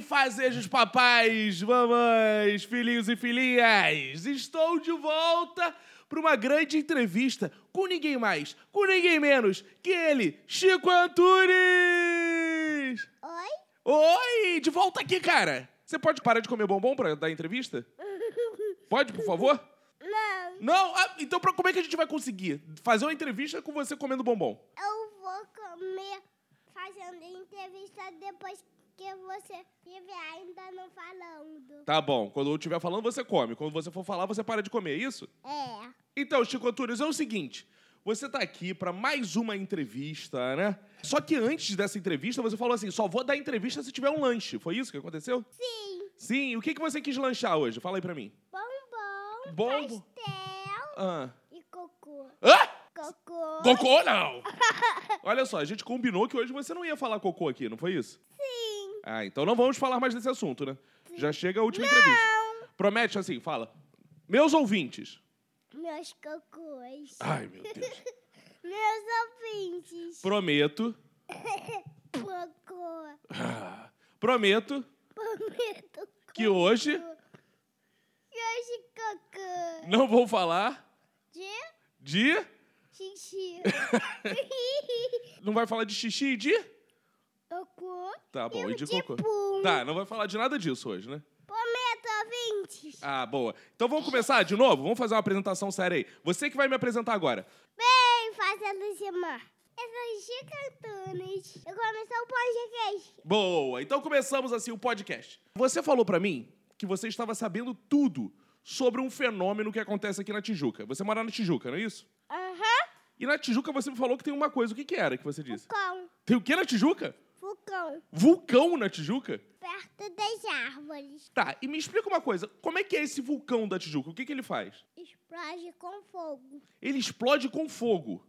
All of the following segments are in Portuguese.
Fazejos papais, mamães, filhinhos e filhinhas, estou de volta para uma grande entrevista com ninguém mais, com ninguém menos que ele, Chico Antunes! Oi? Oi, de volta aqui, cara! Você pode parar de comer bombom para dar entrevista? Pode, por favor? Não, Não? Ah, então pra- como é que a gente vai conseguir fazer uma entrevista com você comendo bombom? eu vou comer fazendo entrevista depois que você estiver ainda não falando. Tá bom, quando eu estiver falando, você come. Quando você for falar, você para de comer, é isso? É. Então, Chico Antunes, é o seguinte. Você tá aqui pra mais uma entrevista, né? Só que antes dessa entrevista, você falou assim: só vou dar entrevista se tiver um lanche. Foi isso que aconteceu? Sim. Sim. O que, que você quis lanchar hoje? Fala aí pra mim. Bombom, Bombom. pastel Ah. e cocô. Hã? Cocô. Cocô, não! Olha só, a gente combinou que hoje você não ia falar cocô aqui, não foi isso? Sim. Ah, então não vamos falar mais desse assunto, né? Já chega a última entrevista. Promete assim, fala. Meus ouvintes. Meus cocôs. Ai, meu Deus. Meus ouvintes. Prometo. Cocô. ah, Prometo Prometo que hoje cocô. E hoje cocô. não vou falar De de. xixi. Não vai falar de xixi e de. Cocô. Tá bom, e de de cocô. pum. Tá, não vai falar de nada disso hoje, né? Prometo, ouvintes. Ah, boa. Então vamos começar de novo? Vamos fazer uma apresentação séria aí. Você que vai me apresentar agora. Bem, fazendo Simar. Eu sou Chica Antunes. Eu comecei o podcast. Boa. Então começamos assim o podcast. Você falou pra mim que você estava sabendo tudo sobre um fenômeno que acontece aqui na Tijuca. Você mora na Tijuca, não é isso? Aham. E na Tijuca você me falou que tem uma coisa. O que, que era que você disse? Vulcão. Tem o que na Tijuca? Vulcão. Vulcão na Tijuca? Perto das árvores. Tá, e me explica uma coisa. Como é que é esse vulcão da Tijuca? O que, que ele faz? Explode com fogo. Ele explode com fogo.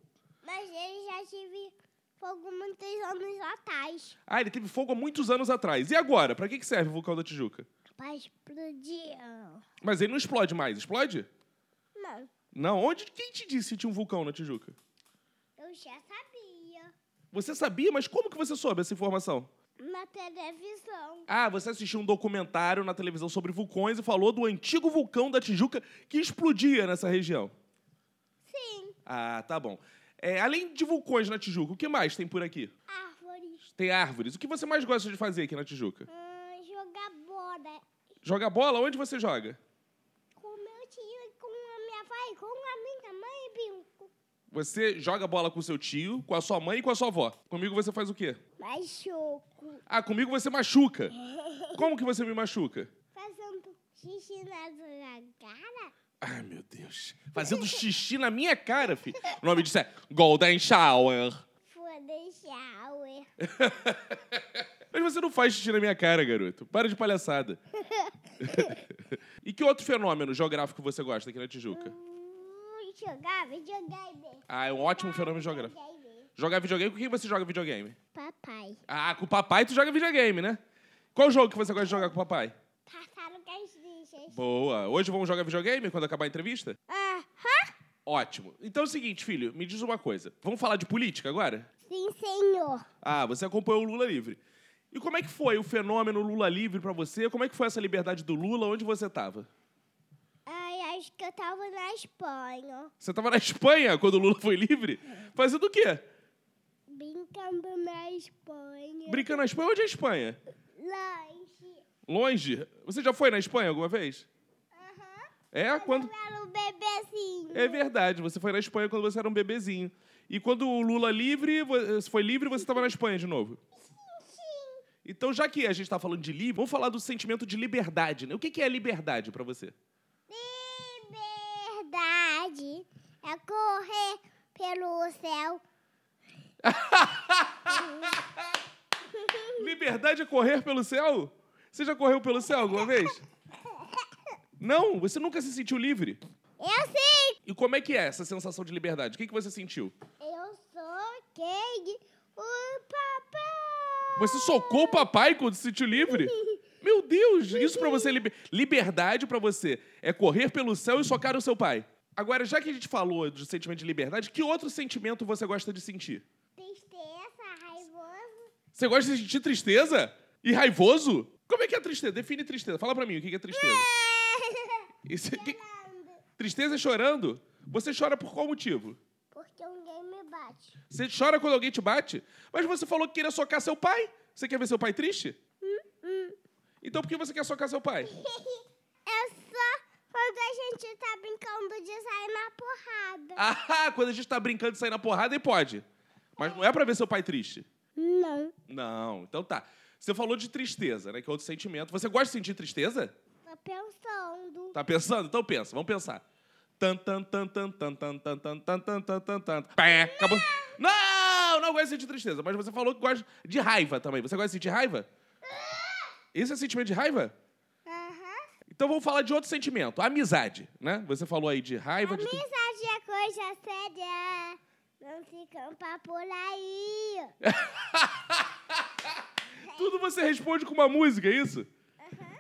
Mas ele já tive fogo muitos anos atrás. Ah, ele teve fogo há muitos anos atrás. E agora? Pra que, que serve o vulcão da Tijuca? Pra explodir. Mas ele não explode mais. Explode? Não, Não. Onde? Quem te disse que tinha um vulcão na Tijuca? eu já sabia. Você sabia, mas como que você soube essa informação? Na televisão. Ah, você assistiu um documentário na televisão sobre vulcões e falou do antigo vulcão da Tijuca que explodia nessa região. Sim. Ah, tá bom. É, além de vulcões na Tijuca, o que mais tem por aqui? Árvores. Tem árvores. O que você mais gosta de fazer aqui na Tijuca? Hum, jogar bola. Joga bola? Onde você joga? Com meu tio e com a minha pai, com a minha mãe e brinco. Você joga bola com seu tio, com a sua mãe e com a sua avó. Comigo você faz o quê? Machuco. Ah, comigo você machuca. Como que você me machuca? Fazendo xixi na sua cara. Ai, meu Deus. Fazendo xixi na minha cara, filho. O nome disso é Golden Shower. Foda shower. Mas você não faz xixi na minha cara, garoto. Para de palhaçada. e que outro fenômeno geográfico você gosta aqui na Tijuca? Jogar videogame. Ah, é um ótimo fenômeno geográfico. Videogame. Jogar videogame, com quem você joga videogame? Papai. Ah, com o papai tu joga videogame, né? Qual jogo que você gosta de jogar com o papai? Tartarugas ninjas. Boa. Hoje vamos jogar videogame quando acabar a entrevista? Aham. Ótimo. Então é o seguinte, filho, me diz uma coisa. Vamos falar de política agora? Sim, senhor. Ah, você acompanhou o Lula livre. E como é que foi o fenômeno Lula livre pra você? Como é que foi essa liberdade do Lula? Onde você tava? Acho que eu tava na Espanha. Você tava na Espanha quando o Lula foi livre? Fazendo o quê? Brincando na Espanha. Brincando na Espanha? Onde é a Espanha? Lanche. Longe? Você já foi na Espanha alguma vez? Aham. É? Quando... Eu era um bebezinho. É verdade, você foi na Espanha quando você era um bebezinho. E quando o Lula livre, foi livre, você estava na Espanha de novo. Sim. Então, já que a gente está falando de livre, vamos falar do sentimento de liberdade, né? O que que é liberdade pra você? Liberdade é correr pelo céu. Liberdade é correr pelo céu? Você já correu pelo céu alguma vez? Não, você nunca se sentiu livre. Eu sei. E como é que é essa sensação de liberdade? O que, que você sentiu? Eu sou quem? O papai. Você socou o papai quando se sentiu livre? Meu Deus, isso pra você é liber... liberdade pra você é correr pelo céu e socar o seu pai. Agora, já que a gente falou do sentimento de liberdade, que outro sentimento você gosta de sentir? Tristeza, raivoso. Você gosta de sentir tristeza? E raivoso? Como que é tristeza? Define tristeza. Fala pra mim o que é tristeza. Isso, que- tristeza é chorando? Você chora por qual motivo? Porque alguém me bate. Você chora quando alguém te bate? Mas você falou que queria socar seu pai. Você quer ver seu pai triste? Então por que você quer socar seu pai? É só quando a gente tá brincando de sair na porrada. Ah, quando a gente tá brincando de sair na porrada, aí pode. Mas não é pra ver seu pai triste. Não. Não, então tá. Você falou de tristeza, né? Que é outro sentimento. Você gosta de sentir tristeza? Tô pensando. Tá pensando? Então pensa, vamos pensar. Tan, tan, tan, tan, tan, tan, tan, tan, tan, tan, tan, tan, tan. Pé, acabou. Não, não gosto de sentir tristeza. Mas você falou que gosta de raiva também. Você gosta de sentir raiva? Esse é sentimento de raiva? Então vamos falar de outro sentimento. Amizade, né? Você falou aí de raiva, de... Amizade é coisa séria. Não se campa por aí. Tudo você responde com uma música, é isso?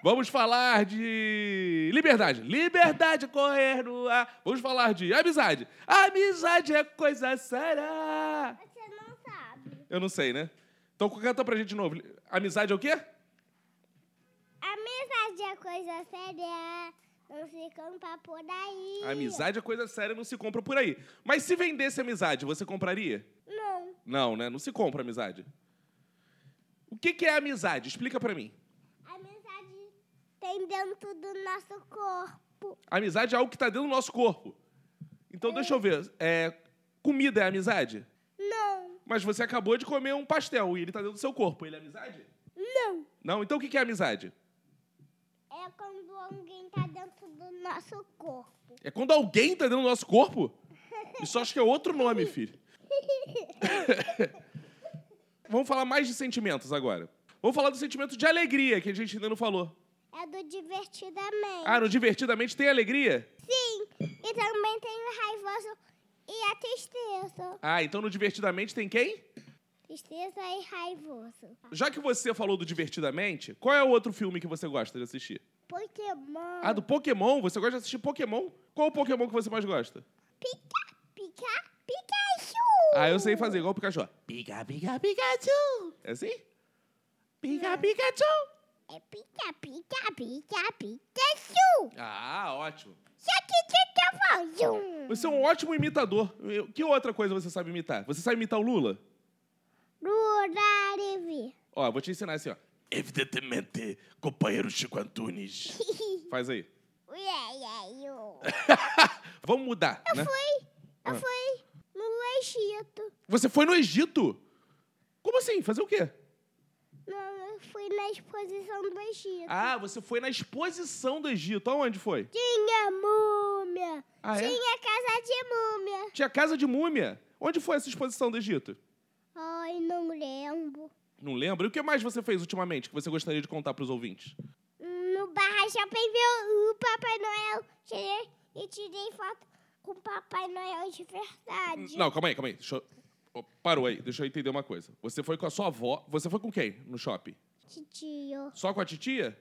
Vamos falar de liberdade. Liberdade é correr no ar. Vamos falar de amizade. Amizade é coisa séria. Você não sabe. Eu não sei, né? Então canta pra gente de novo. Amizade é o quê? Amizade é coisa séria. Não se campa por aí. Amizade é coisa séria, não se compra por aí. Mas se vendesse amizade, você compraria? Não. Não, né? Não se compra amizade. O que, que é amizade? Explica pra mim. Amizade tem dentro do nosso corpo. Amizade é algo que tá dentro do nosso corpo. Então deixa eu ver. É, comida é amizade? Não. Mas você acabou de comer um pastel e ele tá dentro do seu corpo. Ele é amizade? Não. Não? Então o que, que é amizade? É quando alguém tá dentro do nosso corpo. É quando alguém tá dentro do nosso corpo? Isso acho que é outro nome, filho. Vamos falar mais de sentimentos agora. Vamos falar do sentimento de alegria, que a gente ainda não falou. É do divertidamente. Ah, no Divertidamente tem alegria? Sim. E também tem o raivoso e a tristeza. Ah, então no Divertidamente tem quem? Tristeza e raivoso. Já que você falou do Divertidamente, qual é o outro filme que você gosta de assistir? Pokémon. Ah, do Pokémon? Você gosta de assistir Pokémon? Qual o Pokémon que você mais gosta? Pica, pica, Pikachu. Ah, eu sei fazer igual o Pikachu. Pica, pica, Pikachu. É assim? Pica, Pikachu. É pica, pica, pica, Pikachu. Ah, ótimo. Só que você tá. Você é um ótimo imitador. Que outra coisa você sabe imitar? Você sabe imitar o Lula? Lurarivi. Ó, vou te ensinar assim, ó. Evidentemente, companheiro Chico Antunes. Faz aí. Vamos mudar, né? Fui. Ah. Eu fui no Egito. Você foi no Egito? Como assim? Fazer o quê? Não, eu fui na exposição do Egito. Ah, você foi na exposição do Egito. Aonde foi? Tinha múmia. Ah, é? Tinha casa de múmia. Tinha casa de múmia. Onde foi essa exposição do Egito? Ai, não lembro. Não lembro. E o que mais você fez ultimamente que você gostaria de contar pros ouvintes? No Barra Shopping viu o Papai Noel. Tirei, e tirei foto com o Papai Noel de verdade. Não, calma aí, calma aí. Deixa eu... Ô, Parou aí, deixa eu entender uma coisa. Você foi com a sua avó. Você foi com quem no shopping? Titio. Só com a titia?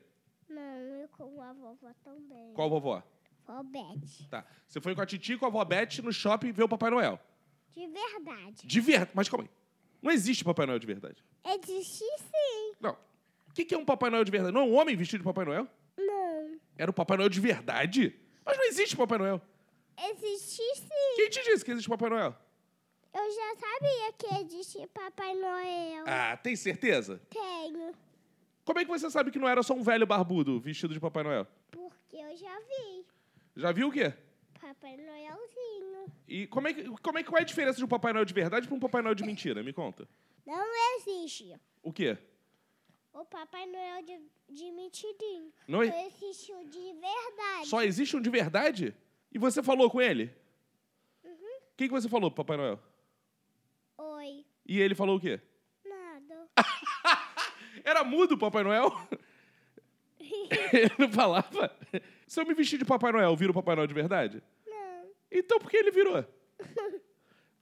Não, eu com a vovó também. Qual vovó? Vobete. Tá. Você foi com a titia e com a avó Beth no shopping ver o Papai Noel. De verdade. De verdade. Mas calma aí. Não existe Papai Noel de verdade. Existe sim. Não. O que que é um Papai Noel de verdade? Não é um homem vestido de Papai Noel? Não. Era o Papai Noel de verdade? Mas não existe Papai Noel. Existe sim. Quem te disse que existe Papai Noel? Eu já sabia que existe Papai Noel. Ah, tem certeza? Tenho. Como é que você sabe que não era só um velho barbudo vestido de Papai Noel? Porque eu já vi. Já viu o quê? Papai Noelzinho. E como é que, como é, que- qual é a diferença de um Papai Noel de verdade para um Papai Noel de mentira? Me conta. Não existe. O quê? O Papai Noel de, de mentirinho. Não é- Só existe o de verdade. Só existe um de verdade? E você falou com ele? O que, que você falou pro Papai Noel? Oi. E ele falou o quê? Nada. Era mudo o Papai Noel? ele não falava? Se eu me vestir de Papai Noel, vira o Papai Noel de verdade? Então por que ele virou?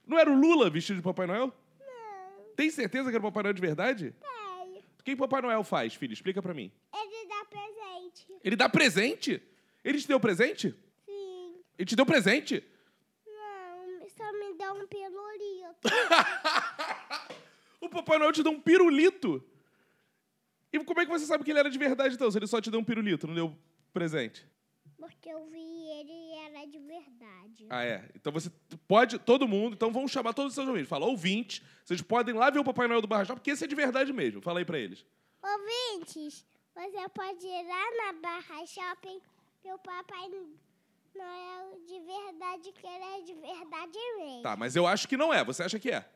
Não era o Lula vestido de Papai Noel? Não. Tem certeza que era o Papai Noel de verdade? Tenho. O que Papai Noel faz, filho? Explica pra mim. Ele dá presente. Ele dá presente? Ele te deu presente? Sim. Ele te deu presente? Não, só me dá um pirulito. O Papai Noel te deu um pirulito. E como é que você sabe que ele era de verdade, então? Se ele só te deu um pirulito, não deu presente? Porque eu vi ele e era de verdade. Ah, é. Então você pode, todo mundo, então vamos chamar todos os seus ouvintes. Fala, ouvintes, vocês podem ir lá ver o Papai Noel do Barra Shopping, porque esse é de verdade mesmo. Fala aí pra eles. Ouvintes, você pode ir lá na Barra Shopping ver o Papai Noel de verdade, que ele é de verdade mesmo. Tá, mas eu acho que não é. Você acha que é?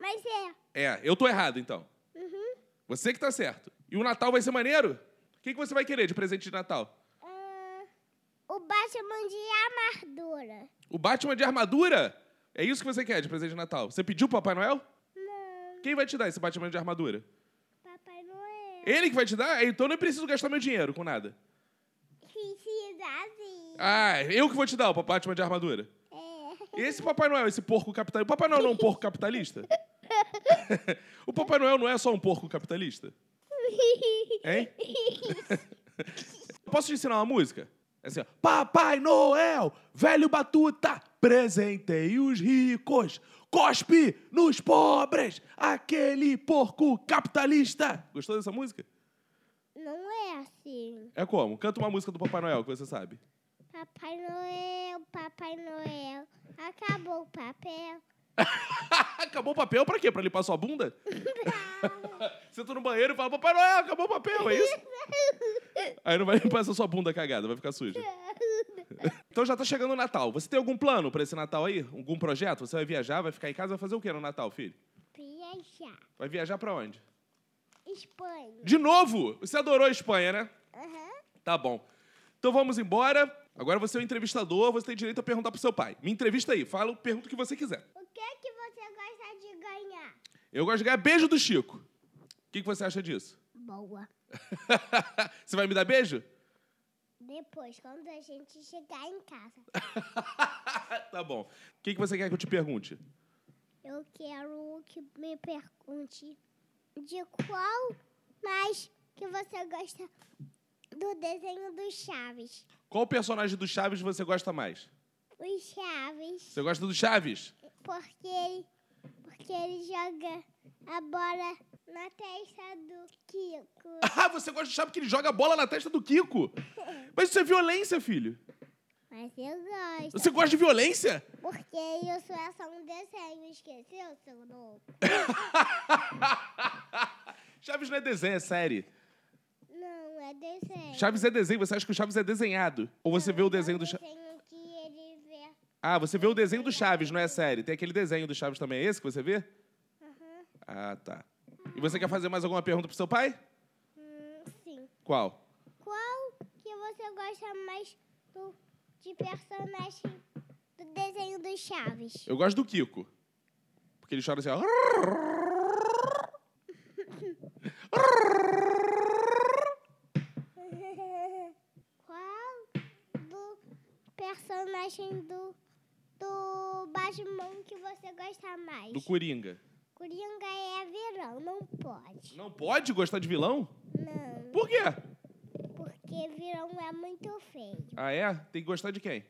Mas é. É, eu tô errado, então. Uhum. Você que tá certo. E o Natal vai ser maneiro? O que, que você vai querer de presente de Natal? O Batman de armadura. O Batman de armadura? É isso que você quer de presente de Natal? Você pediu pro Papai Noel? Não, Quem vai te dar esse Batman de armadura? Papai Noel. Ele que vai te dar? Então eu não preciso gastar meu dinheiro com nada. Precisa sim. Ah, eu que vou te dar o Batman de armadura. É. Esse Papai Noel, esse porco capitalista. O Papai Noel não é um porco capitalista? o Papai Noel não é só um porco capitalista? Hein? Posso te ensinar uma música? É assim, ó. Papai Noel, velho batuta, presentei os ricos, cospe nos pobres, aquele porco capitalista. Gostou dessa música? Não é assim. É como? Canta uma música do Papai Noel que você sabe. Papai Noel, Papai Noel, acabou o papel. acabou o papel pra quê? Pra limpar sua bunda? Entra no banheiro e fala, Papai Noel, acabou o papel, é isso? Aí não vai limpar essa sua bunda cagada, vai ficar suja. Então já tá chegando o Natal. Você tem algum plano pra esse Natal aí? Algum projeto? Você vai viajar, vai ficar em casa, vai fazer o quê no Natal, filho? Viajar. Vai viajar pra onde? Espanha. De novo! Você adorou a Espanha, né? Aham. Tá bom. Então vamos embora. Agora você é o entrevistador, você tem direito a perguntar pro seu pai. Me entrevista aí, fala, pergunta o que você quiser. O que é que você gosta de ganhar? Eu gosto de ganhar beijo do Chico. O que, que você acha disso? Boa. você vai me dar beijo? Depois, quando a gente chegar em casa, tá bom. O que, que você quer que eu te pergunte? eu quero que me pergunte de qual mais que você gosta do desenho dos Chaves. Qual personagem do Chaves você gosta mais? Os Chaves, Você gosta do Chaves? porque ele, porque ele joga a bola na testa do Kiko. Ah, você gosta do Chaves porque ele joga a bola na testa do Kiko. Mas isso é violência, filho. Mas eu gosto. Você gosta de violência? Porque isso é só um desenho, esqueceu, seu louco? Chaves não é desenho, é série. Não, é desenho. Chaves é desenho, você acha que o Chaves é desenhado? Ou você vê o desenho do Chaves. Ah, você vê o desenho do Chaves, não é série. Tem aquele desenho do Chaves também, é esse que você vê? Aham. Ah, tá. E você quer fazer mais alguma pergunta pro seu pai? Hum, sim. Qual? Qual que você gosta mais do, de personagem do desenho dos Chaves? Eu gosto do Kiko. Porque ele chora assim, ó. Qual do personagem do, do Batman que você gosta mais? Do Coringa. Coringa é vilão, não pode. Não pode gostar de vilão? Não, Por quê? porque vilão é muito feio. Ah, é? Tem que gostar de quem?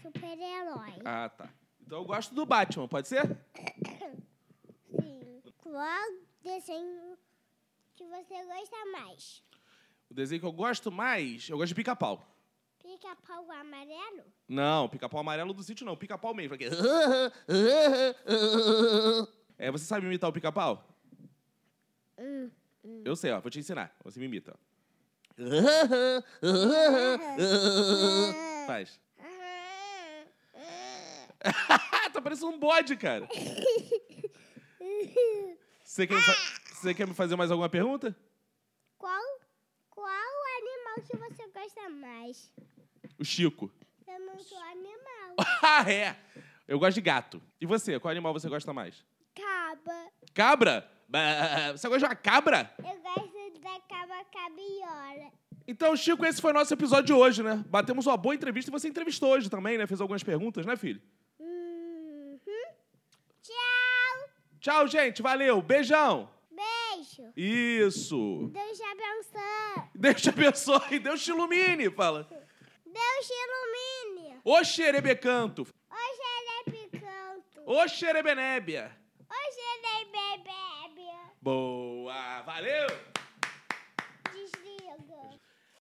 Super-herói. Ah, tá. Então eu gosto do Batman, pode ser? Sim. Qual desenho que você gosta mais? O desenho que eu gosto mais, eu gosto de pica-pau. Pica-pau amarelo? Não, pica-pau amarelo do sítio não, pica-pau mesmo. aquele- É, você sabe imitar o pica-pau? Hum. Eu sei, ó, vou te ensinar. Você me imita. ó. Faz. tá parecendo um bode, cara. Você quer, me fa- você quer me fazer mais alguma pergunta? Qual, qual animal que você mais? O Chico. Eu não sou animal. Ah, é. Eu gosto de gato. E você, qual animal você gosta mais? Caba. Cabra? Bah, Você gosta de uma cabra? Eu gosto da caba cabiola. Então, Chico, esse foi o nosso episódio de hoje, né? Batemos uma boa entrevista e você entrevistou hoje também, né? Fez algumas perguntas, né, filho? Uhum. Tchau. Tchau, gente. Valeu. Beijão. Beijo. Isso. Deus te abençoe. Deus te abençoe. Deus te ilumine. Fala. Deus te ilumine. Ô xerebecanto. É picanto. Ô xerebenébia. É bebê. Boa. Valeu.